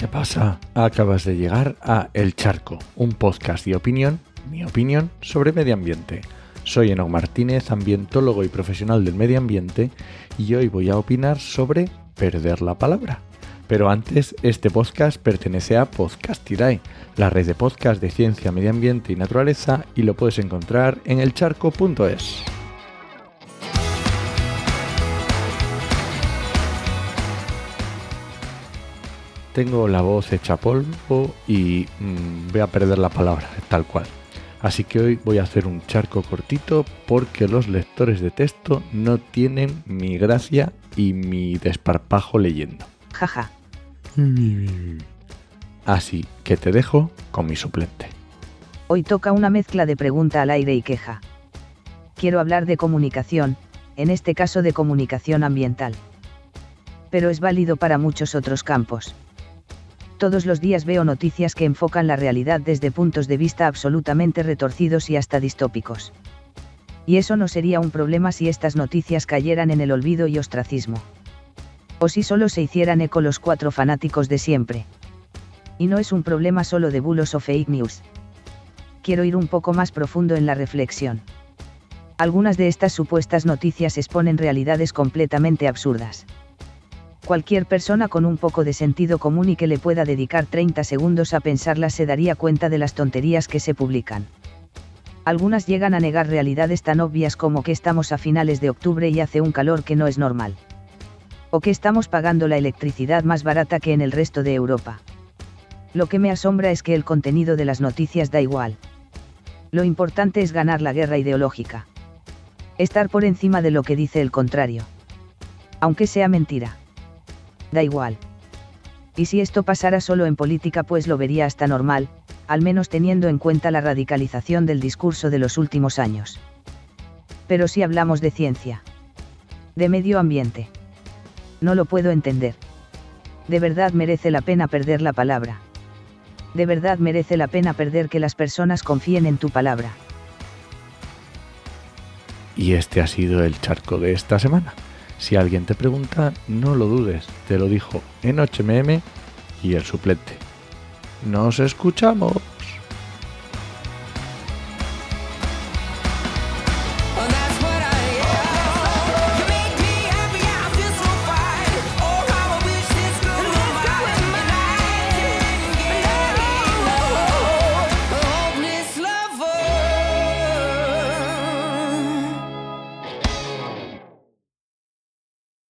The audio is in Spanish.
¿Qué pasa? Acabas de llegar a El Charco, un podcast de opinión, mi opinión, sobre medio ambiente. Soy Enoch Martínez, ambientólogo y profesional del medio ambiente, y hoy voy a opinar sobre perder la palabra. Pero antes, este podcast pertenece a Podcastirae, la red de podcast de ciencia, medio ambiente y naturaleza, y lo puedes encontrar en elcharco.es. Tengo la voz hecha polvo y mm, voy a perder la palabra, tal cual. Así que hoy voy a hacer un charco cortito porque los lectores de texto no tienen mi gracia y mi desparpajo leyendo. Jaja. Así que te dejo con mi suplente. Hoy toca una mezcla de pregunta al aire y queja. Quiero hablar de comunicación, en este caso de comunicación ambiental. Pero es válido para muchos otros campos todos los días veo noticias que enfocan la realidad desde puntos de vista absolutamente retorcidos y hasta distópicos. Y eso no sería un problema si estas noticias cayeran en el olvido y ostracismo. O si solo se hicieran eco los cuatro fanáticos de siempre. Y no es un problema solo de bulos o fake news. Quiero ir un poco más profundo en la reflexión. Algunas de estas supuestas noticias exponen realidades completamente absurdas cualquier persona con un poco de sentido común y que le pueda dedicar 30 segundos a pensarlas se daría cuenta de las tonterías que se publican. Algunas llegan a negar realidades tan obvias como que estamos a finales de octubre y hace un calor que no es normal. O que estamos pagando la electricidad más barata que en el resto de Europa. Lo que me asombra es que el contenido de las noticias da igual. Lo importante es ganar la guerra ideológica. Estar por encima de lo que dice el contrario. Aunque sea mentira da igual. Y si esto pasara solo en política pues lo vería hasta normal, al menos teniendo en cuenta la radicalización del discurso de los últimos años. Pero si hablamos de ciencia, de medio ambiente, no lo puedo entender. De verdad merece la pena perder la palabra. De verdad merece la pena perder que las personas confíen en tu palabra. Y este ha sido el charco de esta semana. Si alguien te pregunta, no lo dudes, te lo dijo en HMM y el suplente. Nos escuchamos.